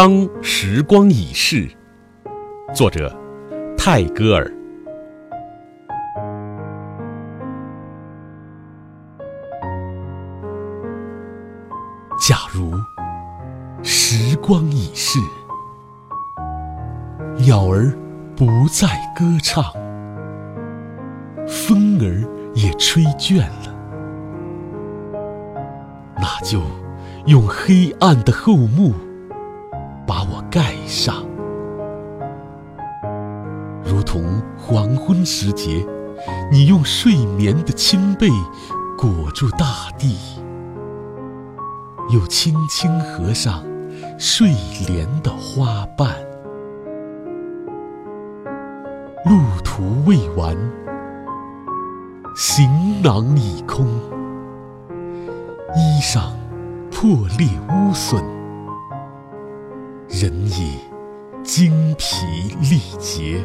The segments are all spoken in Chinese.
当时光已逝，作者泰戈尔。假如时光已逝，鸟儿不再歌唱，风儿也吹倦了，那就用黑暗的厚幕盖上，如同黄昏时节，你用睡眠的轻被裹住大地。又轻轻合上睡莲的花瓣，路途未完，行囊已空，衣裳破裂污损，人已精疲力竭。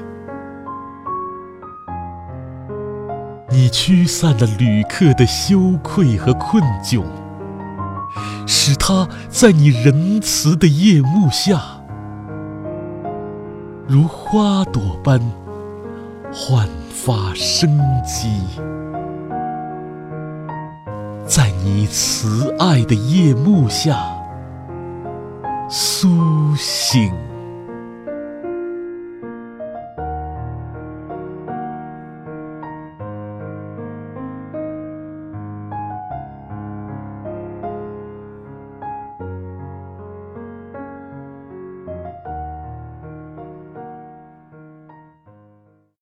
你驱散了旅客的羞愧和困窘。使他在你仁慈的夜幕下，如花朵般焕发生机，在你慈爱的夜幕下苏醒。